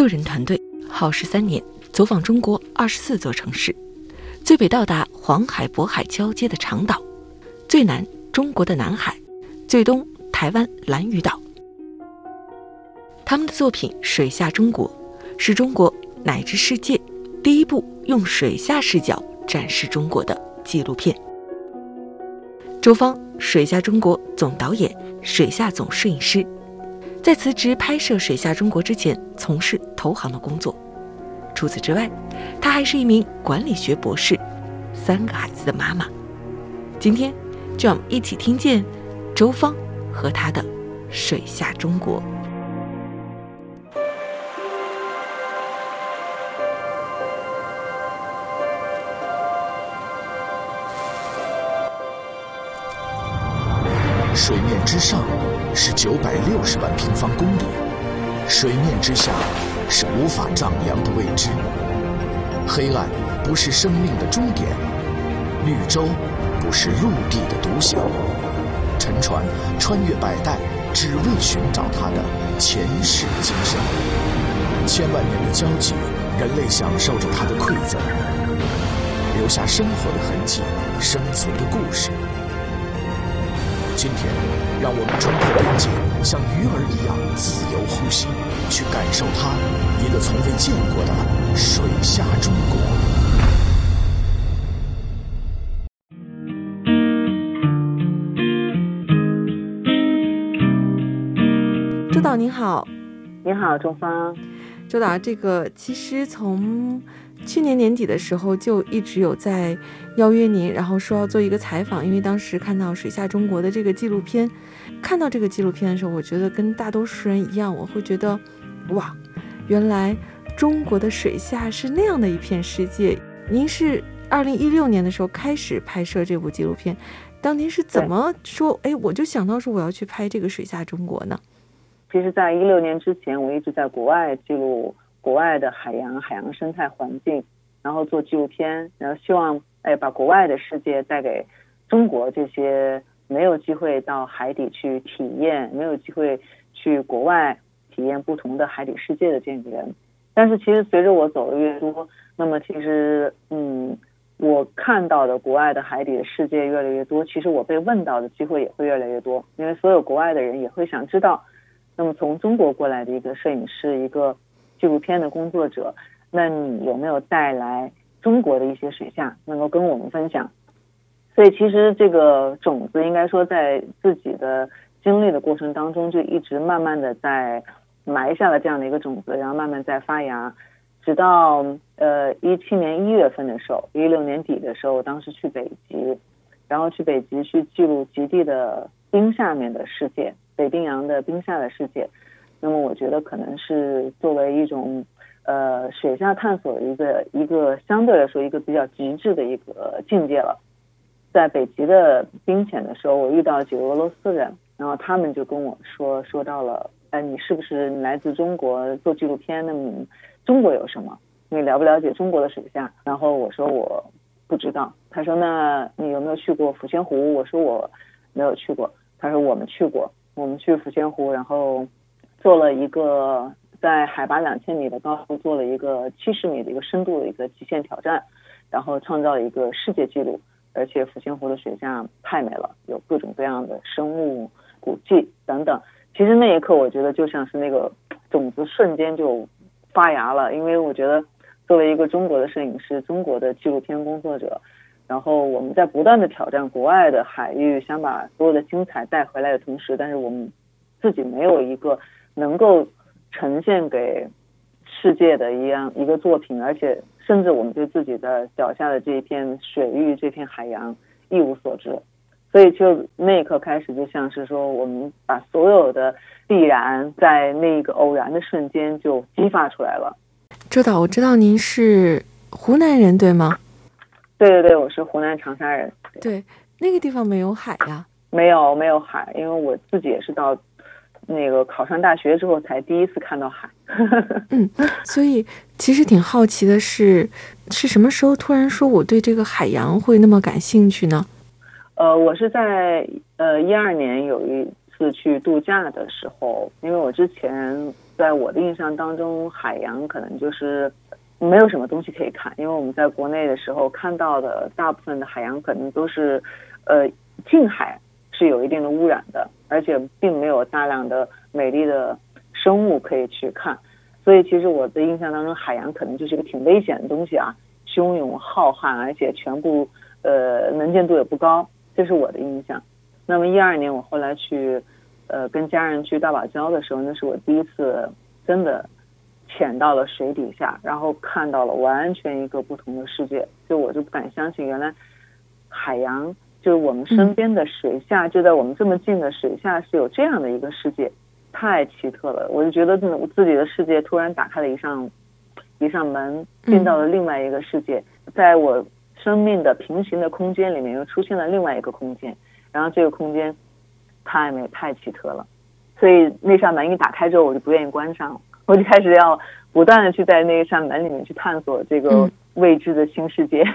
六人团队耗时三年，走访中国二十四座城市，最北到达黄海、渤海交接的长岛，最南中国的南海，最东台湾兰屿岛。他们的作品《水下中国》是中国乃至世界第一部用水下视角展示中国的纪录片。周芳，《水下中国》总导演、水下总摄影师。在辞职拍摄《水下中国》之前，从事投行的工作。除此之外，她还是一名管理学博士，三个孩子的妈妈。今天，就让我们一起听见周芳和她的《水下中国》。之上是九百六十万平方公里，水面之下是无法丈量的未知。黑暗不是生命的终点，绿洲不是陆地的独享。沉船穿越百代，只为寻找它的前世今生。千万年的交集，人类享受着它的馈赠，留下生活的痕迹，生存的故事。今天，让我们冲破边界，像鱼儿一样自由呼吸，去感受它一个从未见过的水下中国。周导您好，您好，周芳。周导，这个其实从去年年底的时候就一直有在邀约您，然后说要做一个采访，因为当时看到《水下中国》的这个纪录片，看到这个纪录片的时候，我觉得跟大多数人一样，我会觉得，哇，原来中国的水下是那样的一片世界。您是二零一六年的时候开始拍摄这部纪录片，当您是怎么说？哎，我就想到说我要去拍这个《水下中国》呢？其实，在一六年之前，我一直在国外记录国外的海洋、海洋生态环境，然后做纪录片，然后希望哎把国外的世界带给中国这些没有机会到海底去体验、没有机会去国外体验不同的海底世界的这样的人。但是，其实随着我走的越多，那么其实嗯，我看到的国外的海底的世界越来越多，其实我被问到的机会也会越来越多，因为所有国外的人也会想知道。那么从中国过来的一个摄影师，一个纪录片的工作者，那你有没有带来中国的一些水下能够跟我们分享？所以其实这个种子应该说在自己的经历的过程当中，就一直慢慢的在埋下了这样的一个种子，然后慢慢在发芽，直到呃一七年一月份的时候，一六年底的时候，当时去北极，然后去北极去记录极地的冰下面的世界。北冰洋的冰下的世界，那么我觉得可能是作为一种呃水下探索的一个一个相对来说一个比较极致的一个境界了。在北极的冰潜的时候，我遇到几个俄罗斯人，然后他们就跟我说说到了，哎，你是不是来自中国做纪录片？那么中国有什么？你了不了解中国的水下？然后我说我不知道。他说那你有没有去过抚仙湖？我说我没有去过。他说我们去过。我们去抚仙湖，然后做了一个在海拔两千米的高度做了一个七十米的一个深度的一个极限挑战，然后创造了一个世界纪录。而且抚仙湖的水下太美了，有各种各样的生物、古迹等等。其实那一刻，我觉得就像是那个种子瞬间就发芽了，因为我觉得作为一个中国的摄影师、中国的纪录片工作者。然后我们在不断的挑战国外的海域，想把所有的精彩带回来的同时，但是我们自己没有一个能够呈现给世界的一样一个作品，而且甚至我们对自己的脚下的这一片水域、这片海洋一无所知。所以就那一刻开始，就像是说我们把所有的必然在那个偶然的瞬间就激发出来了。周导，我知道您是湖南人，对吗？对对对，我是湖南长沙人。对，那个地方没有海呀。没有没有海，因为我自己也是到那个考上大学之后才第一次看到海。嗯，所以其实挺好奇的是，是什么时候突然说我对这个海洋会那么感兴趣呢？呃，我是在呃一二年有一次去度假的时候，因为我之前在我的印象当中，海洋可能就是没有什么东西可以看，因为我们在国内的时候看到的大部分的海洋可能都是呃近海。是有一定的污染的，而且并没有大量的美丽的生物可以去看，所以其实我的印象当中，海洋可能就是一个挺危险的东西啊，汹涌浩瀚，而且全部呃能见度也不高，这是我的印象。那么一二年我后来去呃跟家人去大堡礁的时候，那是我第一次真的潜到了水底下，然后看到了完全一个不同的世界，就我就不敢相信，原来海洋。就是我们身边的水下，就在我们这么近的水下，是有这样的一个世界，太奇特了。我就觉得自自己的世界突然打开了一扇一扇门，进到了另外一个世界，在我生命的平行的空间里面，又出现了另外一个空间，然后这个空间太美太奇特了，所以那扇门一打开之后，我就不愿意关上，我就开始要不断的去在那一扇门里面去探索这个未知的新世界。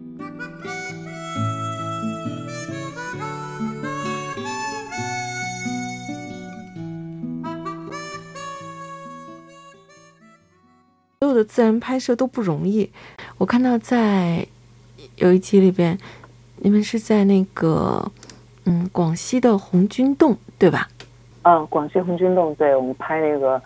自然拍摄都不容易。我看到在有一集里边，你们是在那个嗯广西的红军洞，对吧？嗯，广西红军洞，对我们拍那个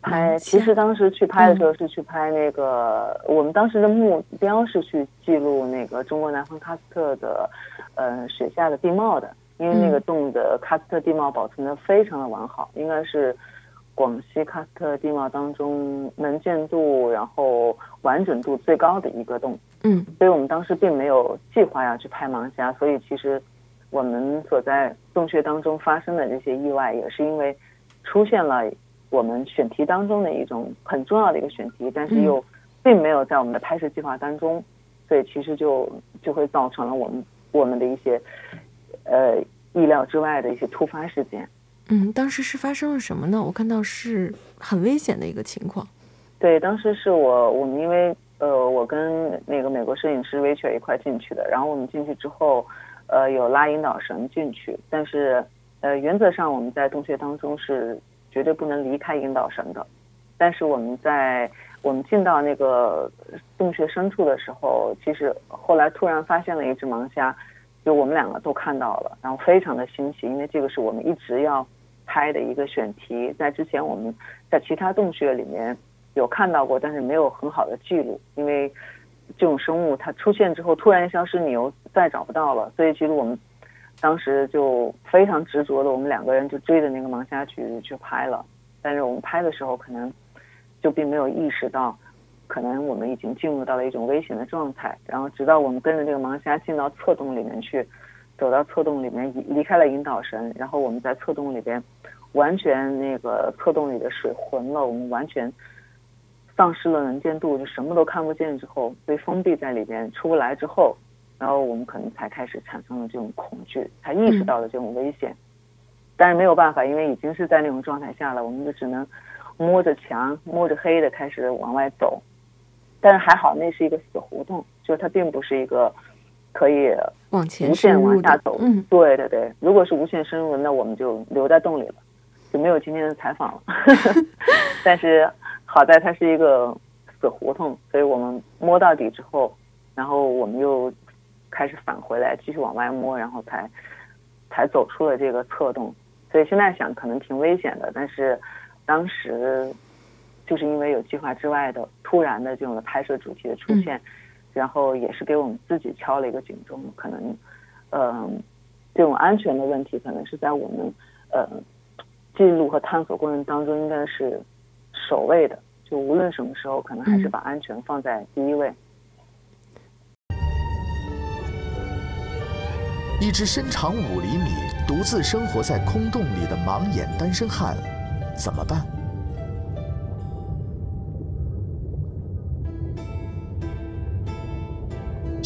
拍，其实当时去拍的时候是去拍那个，我们当时的目标是去记录那个中国南方喀斯特的呃水下的地貌的，因为那个洞的喀斯特地貌保存的非常的完好，应该是。广西喀斯特地貌当中能见度，然后完整度最高的一个洞。嗯，所以我们当时并没有计划要去拍盲虾，所以其实我们所在洞穴当中发生的这些意外，也是因为出现了我们选题当中的一种很重要的一个选题，但是又并没有在我们的拍摄计划当中，所以其实就就会造成了我们我们的一些呃意料之外的一些突发事件。嗯，当时是发生了什么呢？我看到是很危险的一个情况。对，当时是我我们因为呃，我跟那个美国摄影师 Rachel 一块进去的，然后我们进去之后，呃，有拉引导绳进去，但是呃，原则上我们在洞穴当中是绝对不能离开引导绳的。但是我们在我们进到那个洞穴深处的时候，其实后来突然发现了一只盲虾，就我们两个都看到了，然后非常的欣喜，因为这个是我们一直要。拍的一个选题，在之前我们在其他洞穴里面有看到过，但是没有很好的记录，因为这种生物它出现之后突然消失，你又再找不到了，所以其实我们当时就非常执着的，我们两个人就追着那个盲虾去去拍了，但是我们拍的时候可能就并没有意识到，可能我们已经进入到了一种危险的状态，然后直到我们跟着这个盲虾进到侧洞里面去。走到侧洞里面，离开了引导绳，然后我们在侧洞里边，完全那个侧洞里的水浑了，我们完全丧失了能见度，就什么都看不见。之后被封闭在里边，出不来之后，然后我们可能才开始产生了这种恐惧，才意识到了这种危险。但是没有办法，因为已经是在那种状态下了，我们就只能摸着墙、摸着黑的开始往外走。但是还好，那是一个死胡同，就是它并不是一个。可以往前无限往下走，嗯，对对对，如果是无限深入，那我们就留在洞里了，就没有今天的采访了。但是好在它是一个死胡同，所以我们摸到底之后，然后我们又开始返回来，继续往外摸，然后才才走出了这个侧洞。所以现在想可能挺危险的，但是当时就是因为有计划之外的突然的这种的拍摄主题的出现，然后也是给我们自己敲了一个警钟，可能嗯这种安全的问题可能是在我们呃记录和探索过程当中应该是首位的，就无论什么时候，可能还是把安全放在第一位。一只身长五厘米、独自生活在空洞里的盲眼单身汉，怎么办？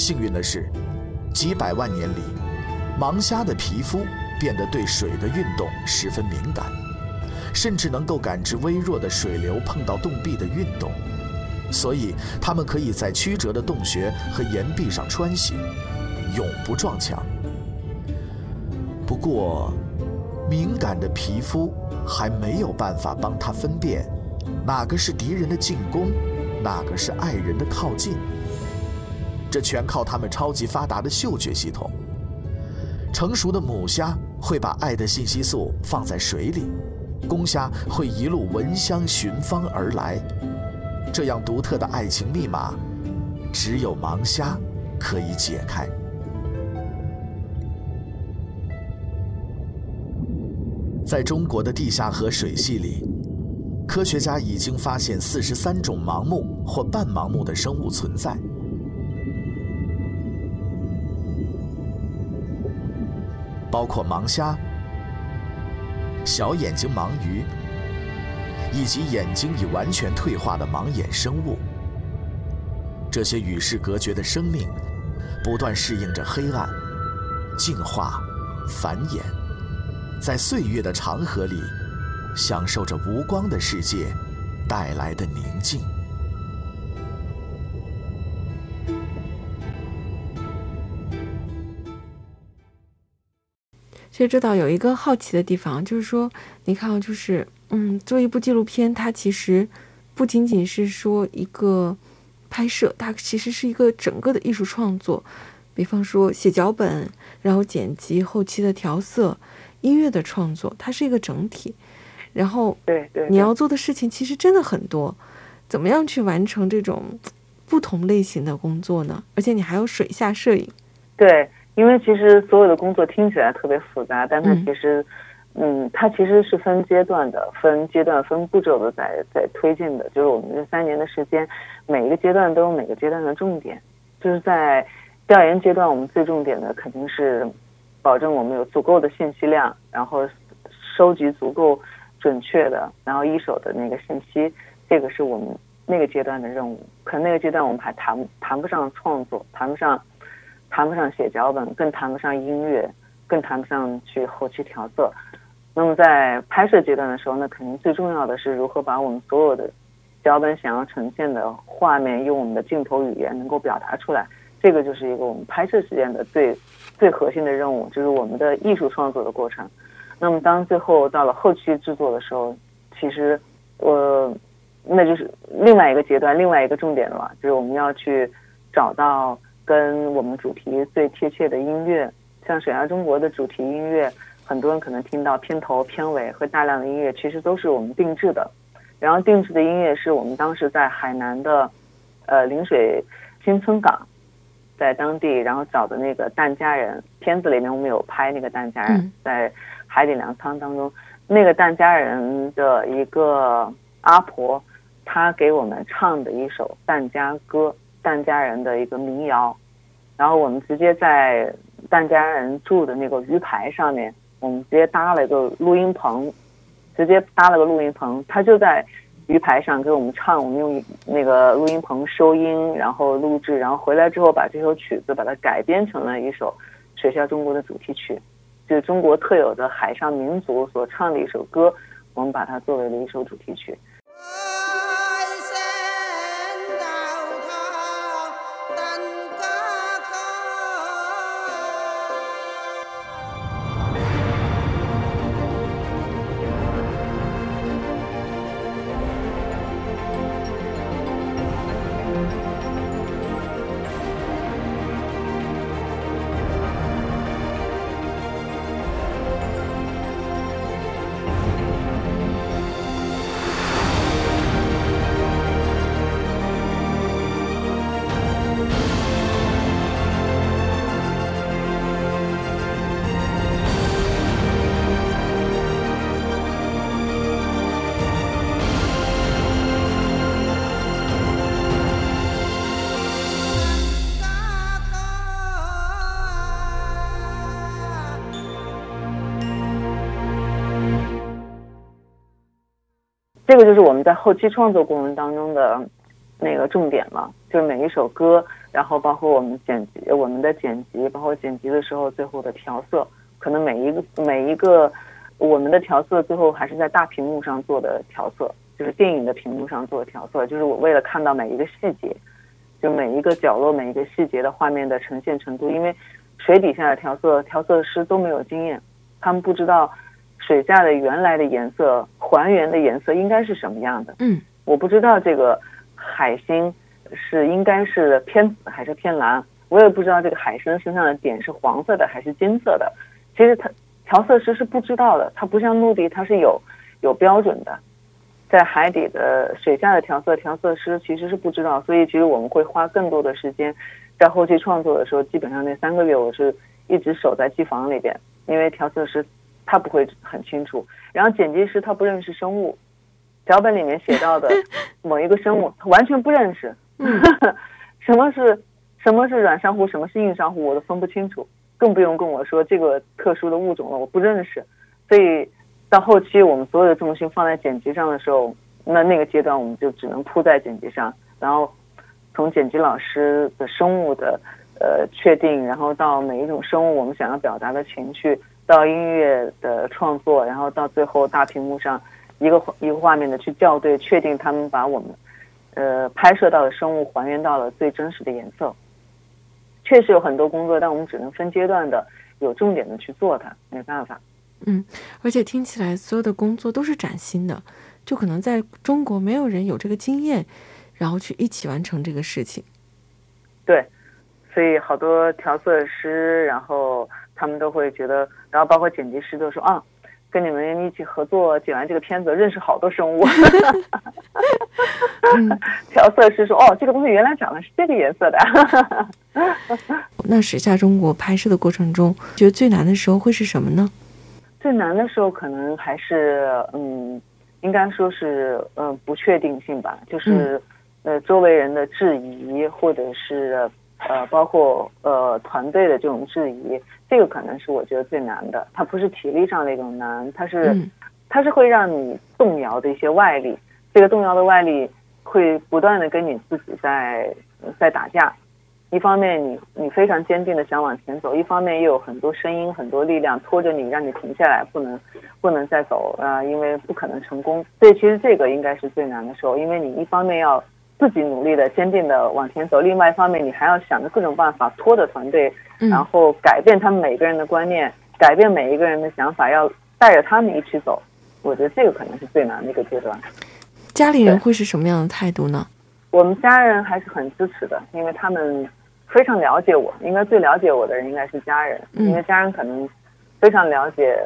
幸运的是，几百万年里，盲虾的皮肤变得对水的运动十分敏感，甚至能够感知微弱的水流碰到洞壁的运动，所以它们可以在曲折的洞穴和岩壁上穿行，永不撞墙。不过，敏感的皮肤还没有办法帮它分辨，哪个是敌人的进攻，哪个是爱人的靠近。这全靠他们超级发达的嗅觉系统。成熟的母虾会把爱的信息素放在水里，公虾会一路闻香寻芳而来。这样独特的爱情密码，只有盲虾可以解开。在中国的地下河水系里，科学家已经发现四十三种盲目或半盲目的生物存在，包括盲虾、小眼睛盲鱼，以及眼睛已完全退化的盲眼生物。这些与世隔绝的生命，不断适应着黑暗、进化、繁衍。在岁月的长河里，享受着无光的世界带来的宁静。其实这倒有一个好奇的地方，就是说，你看啊，就是嗯，做一部纪录片，它其实不仅仅是说一个拍摄，它其实是一个整个的艺术创作。比方说写脚本，然后剪辑、后期的调色。音乐的创作，它是一个整体，然后对对，你要做的事情其实真的很多，怎么样去完成这种不同类型的工作呢？而且你还有水下摄影，对，因为其实所有的工作听起来特别复杂，但它其实，嗯，它其实是分阶段的，分阶段、分步骤的在在推进的。就是我们这三年的时间，每一个阶段都有每个阶段的重点。就是在调研阶段，我们最重点的肯定是。保证我们有足够的信息量，然后收集足够准确的，然后一手的那个信息，这个是我们那个阶段的任务。可能那个阶段我们还谈谈不上创作，谈不上谈不上写脚本，更谈不上音乐，更谈不上去后期调色。那么在拍摄阶段的时候，那肯定最重要的是如何把我们所有的脚本想要呈现的画面，用我们的镜头语言能够表达出来。这个就是一个我们拍摄时间的最。最核心的任务就是我们的艺术创作的过程。那么，当最后到了后期制作的时候，其实，呃，那就是另外一个阶段，另外一个重点了，就是我们要去找到跟我们主题最贴切的音乐。像《水下中国》的主题音乐，很多人可能听到片头、片尾和大量的音乐，其实都是我们定制的。然后定制的音乐是我们当时在海南的，呃，陵水新村港。在当地，然后找的那个疍家人，片子里面我们有拍那个疍家人，在海底粮仓当中，那个疍家人的一个阿婆，她给我们唱的一首疍家歌，疍家人的一个民谣，然后我们直接在疍家人住的那个鱼排上面，我们直接搭了一个录音棚，直接搭了个录音棚，他就在。鱼排上给我们唱，我们用那个录音棚收音，然后录制，然后回来之后把这首曲子把它改编成了一首《水下中国》的主题曲，就是中国特有的海上民族所唱的一首歌，我们把它作为了一首主题曲。这个就是我们在后期创作过程当中的那个重点了，就是每一首歌，然后包括我们剪辑，我们的剪辑，包括剪辑的时候最后的调色，可能每一个每一个我们的调色最后还是在大屏幕上做的调色，就是电影的屏幕上做的调色，就是我为了看到每一个细节，就每一个角落每一个细节的画面的呈现程度，因为水底下的调色调色师都没有经验，他们不知道。水下的原来的颜色，还原的颜色应该是什么样的？嗯，我不知道这个海星是应该是偏紫还是偏蓝，我也不知道这个海参身上的点是黄色的还是金色的。其实它调色师是不知道的，它不像陆地，它是有有标准的。在海底的水下的调色调色师其实是不知道，所以其实我们会花更多的时间在后期创作的时候，基本上那三个月我是一直守在机房里边，因为调色师。他不会很清楚，然后剪辑师他不认识生物，脚本里面写到的 某一个生物他完全不认识，什么是什么是软珊瑚，什么是硬珊瑚，我都分不清楚，更不用跟我说这个特殊的物种了，我不认识。所以到后期我们所有的重心放在剪辑上的时候，那那个阶段我们就只能扑在剪辑上，然后从剪辑老师的生物的呃确定，然后到每一种生物我们想要表达的情绪。到音乐的创作，然后到最后大屏幕上一个一个画面的去校对，确定他们把我们呃拍摄到的生物还原到了最真实的颜色。确实有很多工作，但我们只能分阶段的、有重点的去做它，没办法。嗯，而且听起来所有的工作都是崭新的，就可能在中国没有人有这个经验，然后去一起完成这个事情。对，所以好多调色师，然后。他们都会觉得，然后包括剪辑师都说啊，跟你们一起合作剪完这个片子，认识好多生物。调色师说哦，这个东西原来长的是这个颜色的。那时下中国拍摄的过程中，觉得最难的时候会是什么呢？最难的时候可能还是嗯，应该说是嗯不确定性吧，就是呃周围人的质疑，或者是呃包括呃团队的这种质疑。这个可能是我觉得最难的，它不是体力上的一种难，它是，它是会让你动摇的一些外力。这个动摇的外力会不断的跟你自己在在打架。一方面你你非常坚定的想往前走，一方面又有很多声音、很多力量拖着你，让你停下来，不能不能再走啊，因为不可能成功。所以其实这个应该是最难的时候，因为你一方面要。自己努力的、坚定的往前走。另外一方面，你还要想着各种办法拖着团队，然后改变他们每个人的观念，改变每一个人的想法，要带着他们一起走。我觉得这个可能是最难的一个阶段。家里人会是什么样的态度呢？我们家人还是很支持的，因为他们非常了解我。应该最了解我的人应该是家人，因为家人可能非常了解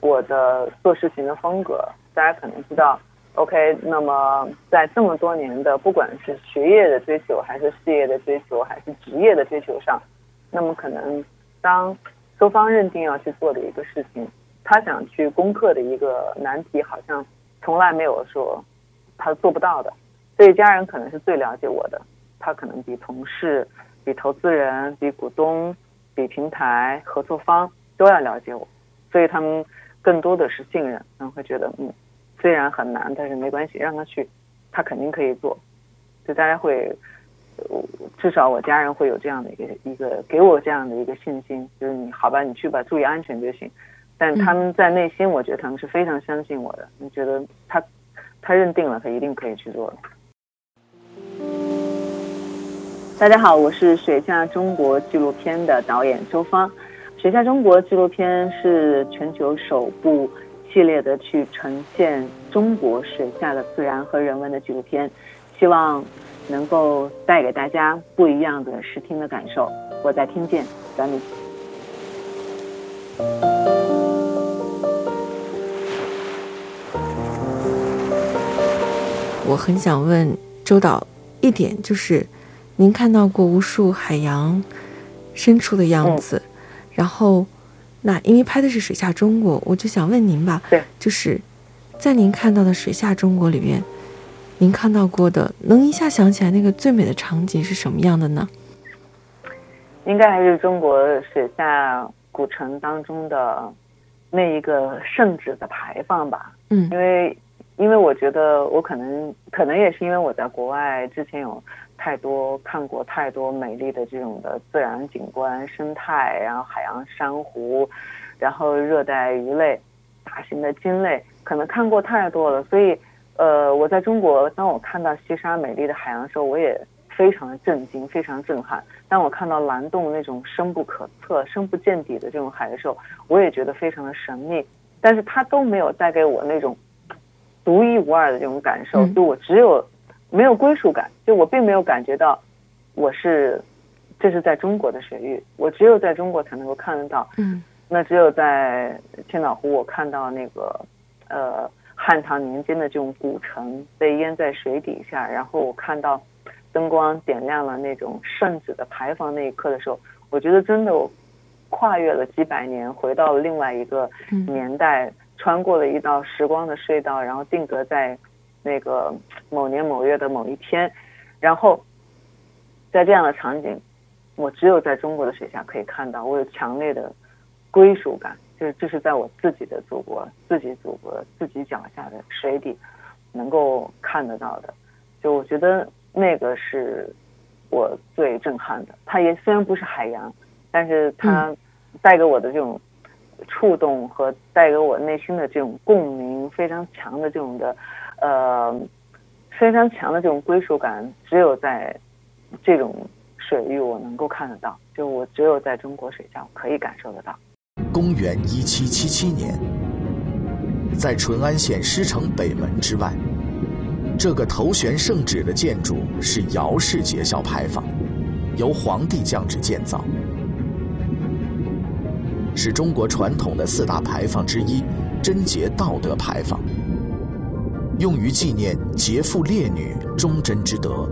我的做事情的风格。大家可能知道。OK，那么在这么多年的不管是学业的追求，还是事业的追求，还是职业的追求上，那么可能当周方认定要去做的一个事情，他想去攻克的一个难题，好像从来没有说他做不到的。所以家人可能是最了解我的，他可能比同事、比投资人、比股东、比平台合作方都要了解我，所以他们更多的是信任，然后会觉得嗯。虽然很难，但是没关系，让他去，他肯定可以做。就大家会，至少我家人会有这样的一个一个给我这样的一个信心，就是你好吧，你去吧，注意安全就行。但他们在内心，我觉得他们是非常相信我的，你觉得他他认定了，他一定可以去做的。大家好，我是水下中国纪录片的导演周芳。水下中国纪录片是全球首部。系列的去呈现中国水下的自然和人文的纪录片，希望能够带给大家不一样的视听的感受。我在听见，咱们。我很想问周导一点，就是您看到过无数海洋深处的样子，然后。那因为拍的是水下中国，我就想问您吧，对，就是在您看到的水下中国里面，您看到过的，能一下想起来那个最美的场景是什么样的呢？应该还是中国水下古城当中的那一个圣旨的牌坊吧。嗯，因为因为我觉得我可能可能也是因为我在国外之前有太多看过太多美丽的这种的自然景观生态，然后海洋珊瑚，然后热带鱼类、大型的鲸类，可能看过太多了，所以呃，我在中国，当我看到西沙美丽的海洋的时候，我也非常的震惊，非常震撼。当我看到蓝洞那种深不可测、深不见底的这种海的时候，我也觉得非常的神秘。但是它都没有带给我那种。独一无二的这种感受，就我只有没有归属感，就我并没有感觉到我是这是在中国的水域，我只有在中国才能够看得到。嗯，那只有在千岛湖，我看到那个呃汉唐年间的这种古城被淹在水底下，然后我看到灯光点亮了那种圣旨的牌坊那一刻的时候，我觉得真的跨越了几百年，回到了另外一个年代。穿过了一道时光的隧道，然后定格在那个某年某月的某一天，然后在这样的场景，我只有在中国的水下可以看到，我有强烈的归属感，就是这是在我自己的祖国、自己祖国、自己脚下的水底能够看得到的。就我觉得那个是我最震撼的。它也虽然不是海洋，但是它带给我的这种。触动和带给我内心的这种共鸣非常强的这种的，呃，非常强的这种归属感，只有在这种水域我能够看得到，就我只有在中国水下可以感受得到。公元一七七七年，在淳安县狮城北门之外，这个头悬圣旨的建筑是姚氏节孝牌坊，由皇帝降旨建造。是中国传统的四大牌坊之一，贞节道德牌坊，用于纪念劫富烈女忠贞之德。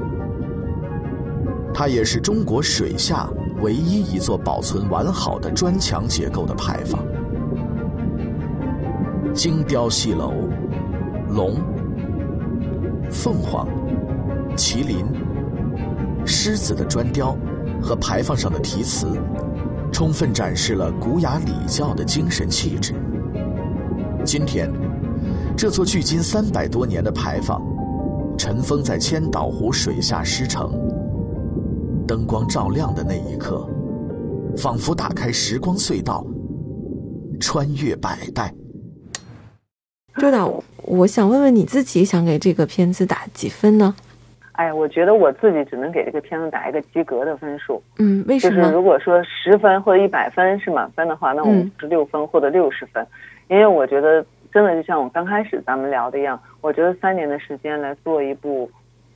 它也是中国水下唯一一座保存完好的砖墙结构的牌坊。精雕细镂，龙、凤凰、麒麟、狮子的砖雕和牌坊上的题词。充分展示了古雅礼教的精神气质。今天，这座距今三百多年的牌坊，尘封在千岛湖水下狮城。灯光照亮的那一刻，仿佛打开时光隧道，穿越百代。周导，我想问问你自己，想给这个片子打几分呢？哎，我觉得我自己只能给这个片子打一个及格的分数。嗯，为什么？就是如果说十分或者一百分是满分的话，那我是六分或者六十分。因为我觉得真的就像我刚开始咱们聊的一样，我觉得三年的时间来做一部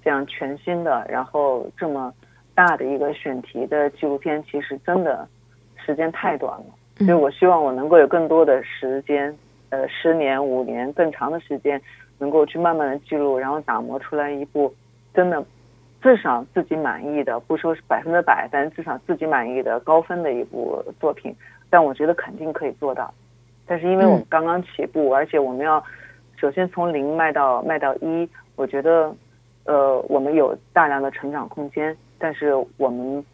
这样全新的，然后这么大的一个选题的纪录片，其实真的时间太短了。所以我希望我能够有更多的时间，呃，十年、五年更长的时间，能够去慢慢的记录，然后打磨出来一部。真的，至少自己满意的，不说是百分之百，但是至少自己满意的高分的一部作品。但我觉得肯定可以做到。但是因为我们刚刚起步，而且我们要首先从零迈到迈到一，我觉得，呃，我们有大量的成长空间。但是我们，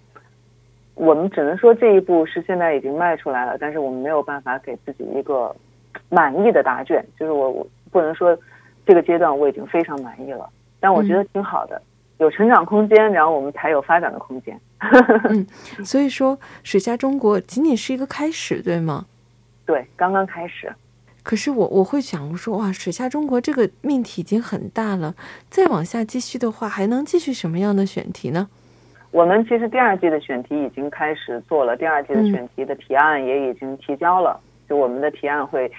我们只能说这一步是现在已经迈出来了，但是我们没有办法给自己一个满意的答卷。就是我我不能说这个阶段我已经非常满意了。但我觉得挺好的，有成长空间，然后我们才有发展的空间。嗯，所以说水下中国仅仅是一个开始，对吗？对，刚刚开始。可是我我会想说，哇，水下中国这个命题已经很大了，再往下继续的话，还能继续什么样的选题呢？我们其实第二季的选题已经开始做了，第二季的选题的提案也已经提交了，就我们的提案会。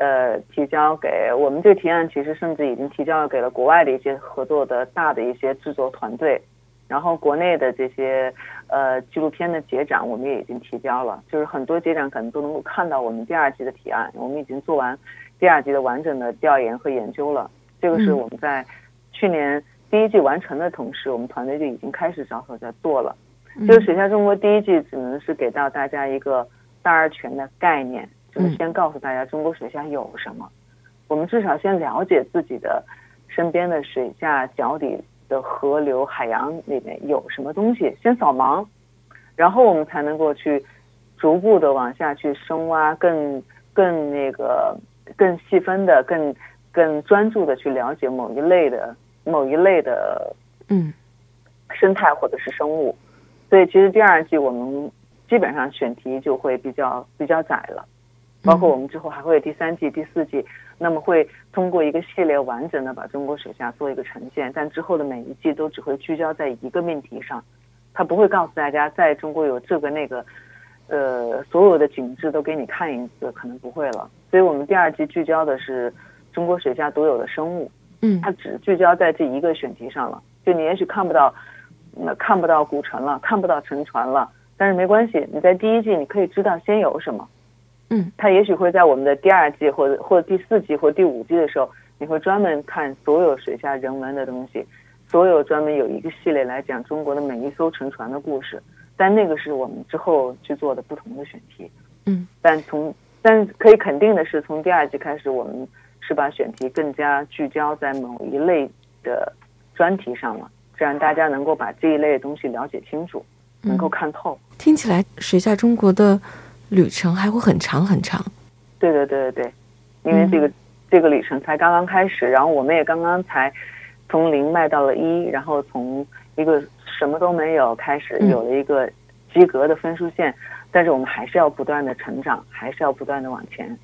呃，提交给我们这个提案，其实甚至已经提交给了国外的一些合作的大的一些制作团队，然后国内的这些呃纪录片的结展，我们也已经提交了，就是很多结展可能都能够看到我们第二季的提案，我们已经做完第二季的完整的调研和研究了。这个是我们在去年第一季完成的同时，我们团队就已经开始着手在做了。就是水下中国第一季只能是给到大家一个大而全的概念。就是先告诉大家中国水下有什么，我们至少先了解自己的身边的水下脚底的河流、海洋里面有什么东西，先扫盲，然后我们才能够去逐步的往下去深挖，更更那个更细分的、更更专注的去了解某一类的某一类的嗯生态或者是生物。所以其实第二季我们基本上选题就会比较比较窄了，包括我们之后还会有第三季、第四季，那么会通过一个系列完整的把中国水下做一个呈现，但之后的每一季都只会聚焦在一个命题上，它不会告诉大家在中国有这个那个，呃，所有的景致都给你看一次，可能不会了。所以我们第二季聚焦的是中国水下独有的生物，嗯它只聚焦在这一个选题上了。就你也许看不到，那看不到古城了，看不到沉船了，但是没关系，你在第一季你可以知道先有什么。嗯它也许会在我们的第二季或者或者第四季或第五季的时候，你会专门看所有水下人文的东西，所有专门有一个系列来讲中国的每一艘沉船的故事。但那个是我们之后去做的不同的选题。嗯，但从但可以肯定的是，从第二季开始，我们是把选题更加聚焦在某一类的专题上了，这样大家能够把这一类的东西了解清楚，能够看透。听起来水下中国的旅程还会很长很长。对对对对对，因为这个、这个旅程才刚刚开始，然后我们也刚刚才从零迈到了一，然后从一个什么都没有开始嗯。有了一个及格的分数线，但是我们还是要不断的成长，还是要不断的往前，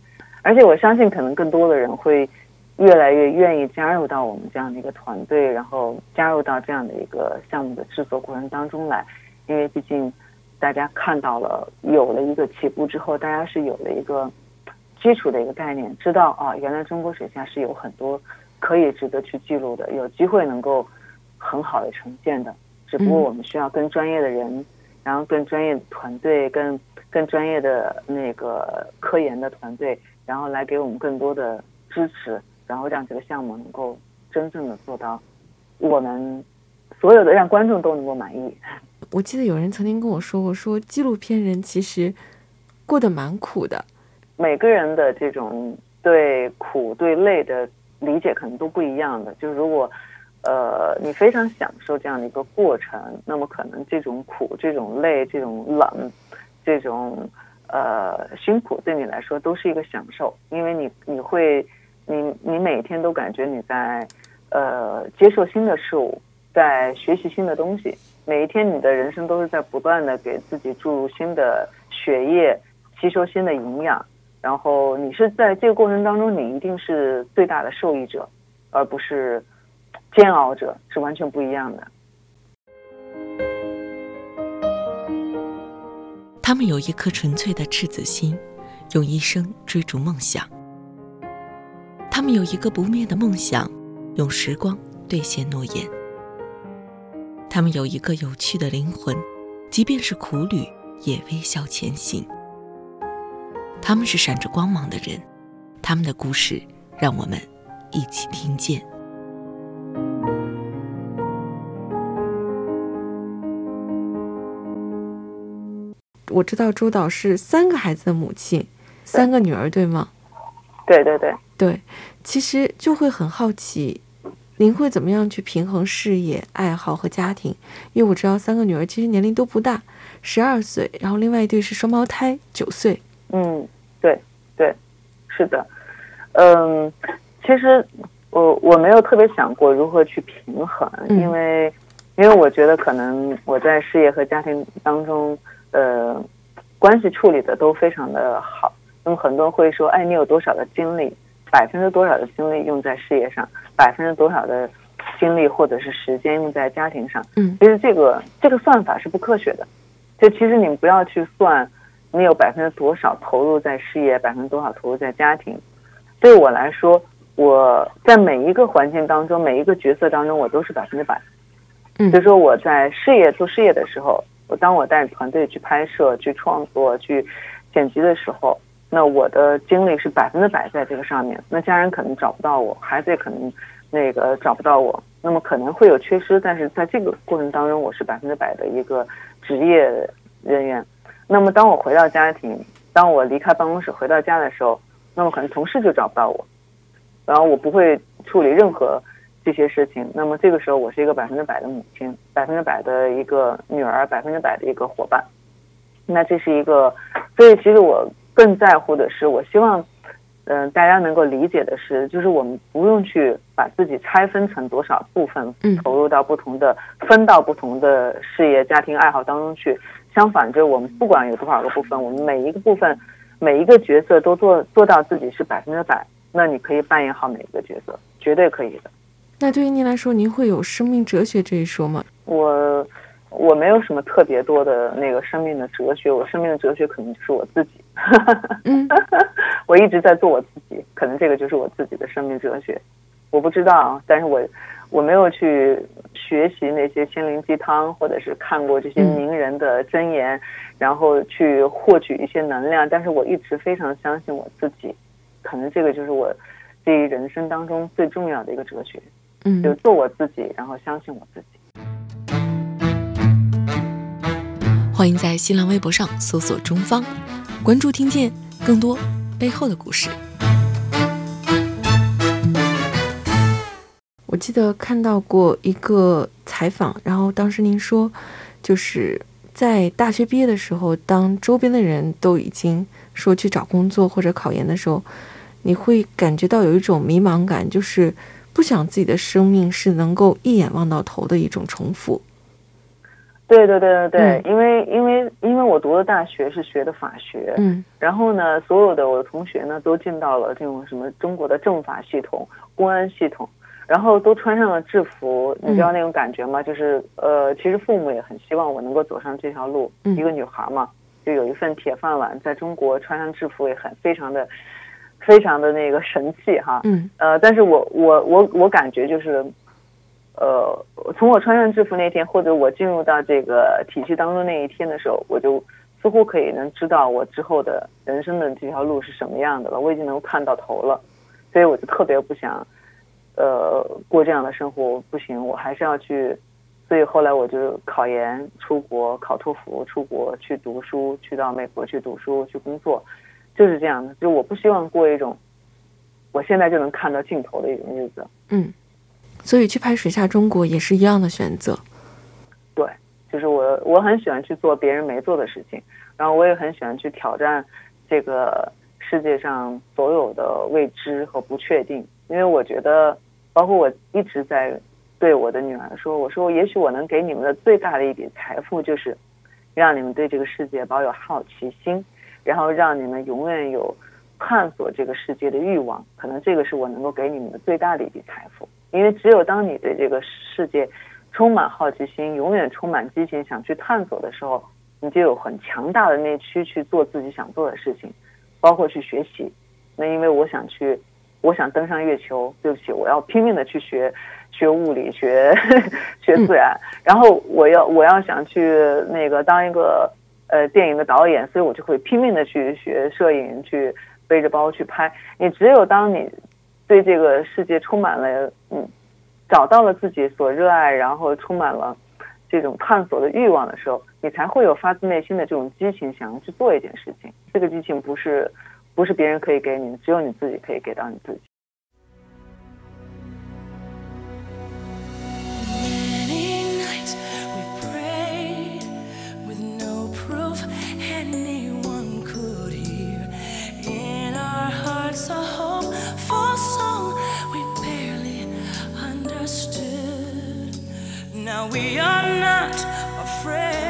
而且我相信可能更多的人会越来越愿意加入到我们这样的一个团队，然后加入到这样的一个项目的制作过程当中来，因为毕竟大家看到了有了一个起步之后，大家是有了一个基础的一个概念，知道啊，原来中国水下是有很多可以值得去记录的，有机会能够很好的呈现的。只不过嗯我们需要更专业的人，然后更专业的团队，跟更专业的那个科研的团队，然后来给我们更多的支持，然后让这个项目能够真正的做到我们所有的让观众都能够满意。我记得有人曾经跟我说过，说纪录片人其实过得蛮苦的。每个人的这种对苦对累的理解可能都不一样的。就是如果呃你非常享受这样的一个过程，那么可能这种苦、这种累、这种冷、这种呃辛苦对你来说都是一个享受，因为你你会你你每天都感觉你在呃接受新的事物，在学习新的东西。每一天，你的人生都是在不断的给自己注入新的血液，吸收新的营养。然后你是在这个过程当中，你一定是最大的受益者，而不是煎熬者，是完全不一样的。他们有一颗纯粹的赤子心，用一生追逐梦想。他们有一个不灭的梦想，用时光兑现诺言。他们有一个有趣的灵魂，即便是苦旅也微笑前行。他们是闪着光芒的人，他们的故事让我们一起听见。我知道周导是三个孩子的母亲，三个女儿，对吗？对对对，对，其实就会很好奇，您会怎么样去平衡事业、爱好和家庭？因为我知道三个女儿其实年龄都不大，十二岁，然后另外一对是双胞胎，九岁。嗯，对对，是的，嗯，其实我我没有特别想过如何去平衡，嗯因为因为我觉得可能我在事业和家庭当中，呃，关系处理的都非常的好。那么很多人会说，哎，你有多少的精力，百分之多少的精力用在事业上，百分之多少的精力或者是时间用在家庭上？嗯其实这个这个算法是不科学的。就其实你们不要去算你有百分之多少投入在事业，百分之多少投入在家庭。对我来说，我在每一个环境当中，每一个角色当中，我都是百分之百。嗯所以说我在事业做事业的时候，我当我带着团队去拍摄、去创作、去剪辑的时候，那我的精力是百分之百在这个上面。那家人可能找不到我，孩子也可能那个找不到我，那么可能会有缺失，但是在这个过程当中，我是百分之百的一个职业人员。那么当我回到家庭，当我离开办公室回到家的时候，那么可能同事就找不到我，然后我不会处理任何这些事情。那么这个时候，我是一个百分之百的母亲，百分之百的一个女儿，百分之百的一个伙伴。那这是一个，所以其实我更在乎的是，我希望嗯，大家能够理解的是，就是我们不用去把自己拆分成多少部分，嗯投入到不同的、分到不同的事业、家庭爱好当中去。相反，就我们不管有多少个部分，我们每一个部分、每一个角色都做做到自己是百分之百，那你可以扮演好每一个角色，绝对可以的。那对于您来说，您会有生命哲学这一说吗？我我没有什么特别多的那个生命的哲学，我生命的哲学可能就是我自己。嗯 我一直在做我自己，可能这个就是我自己的生命哲学。我不知道啊，但是我我没有去学习那些心灵鸡汤，或者是看过这些嗯名人的箴言，然后去获取一些能量。但是我一直非常相信我自己，可能这个就是我这一人生当中最重要的一个哲学，嗯就做我自己，然后相信我自己。欢迎在新浪微博上搜索“中方”，关注听见更多背后的故事。我记得看到过一个采访，然后当时您说，就是在大学毕业的时候，当周边的人都已经说去找工作或者考研的时候，你会感觉到有一种迷茫感，就是不想自己的生命是能够一眼望到头的一种重复。对对对对对，嗯。因为因为因为我读的大学是学的法学，嗯。然后呢，所有的我的同学呢都进到了这种什么中国的政法系统、公安系统，然后都穿上了制服，你知道那种感觉吗？就是呃，其实父母也很希望我能够走上这条路，嗯一个女孩嘛，就有一份铁饭碗，在中国穿上制服也很非常的非常的那个神气哈，嗯。呃，但是我我我我感觉就是，呃，从我穿上制服那天，或者我进入到这个体系当中那一天的时候，我就似乎可以能知道我之后的人生的这条路是什么样的了。我已经能看到头了，所以我就特别不想，呃，过这样的生活。不行，我还是要去。所以后来我就考研出国，考托福出国去读书，去到美国去读书去工作，就是这样的。就我不希望过一种我现在就能看到尽头的一种日子。嗯，所以去拍《水下中国》也是一样的选择。对，就是我我很喜欢去做别人没做的事情，然后我也很喜欢去挑战这个世界上所有的未知和不确定，因为我觉得，包括我一直在对我的女儿说，我说也许我能给你们的最大的一笔财富就是让你们对这个世界保有好奇心，然后让你们永远有探索这个世界的欲望，可能这个是我能够给你们的最大的一笔财富，因为只有当你对这个世界充满好奇心，永远充满激情，想去探索的时候，你就有很强大的内驱去做自己想做的事情，包括去学习。那因为我想去，我想登上月球，对不起，我要拼命的去学学物理，学 学自然，然后我要我要想去那个当一个呃电影的导演，所以我就会拼命的去学摄影，去背着包去拍。你只有当你对这个世界充满了嗯。找到了自己所热爱，然后充满了这种探索的欲望的时候，你才会有发自内心的这种激情，想要去做一件事情。这个激情不是不是别人可以给你的，只有你自己可以给到你自己。we are not afraid.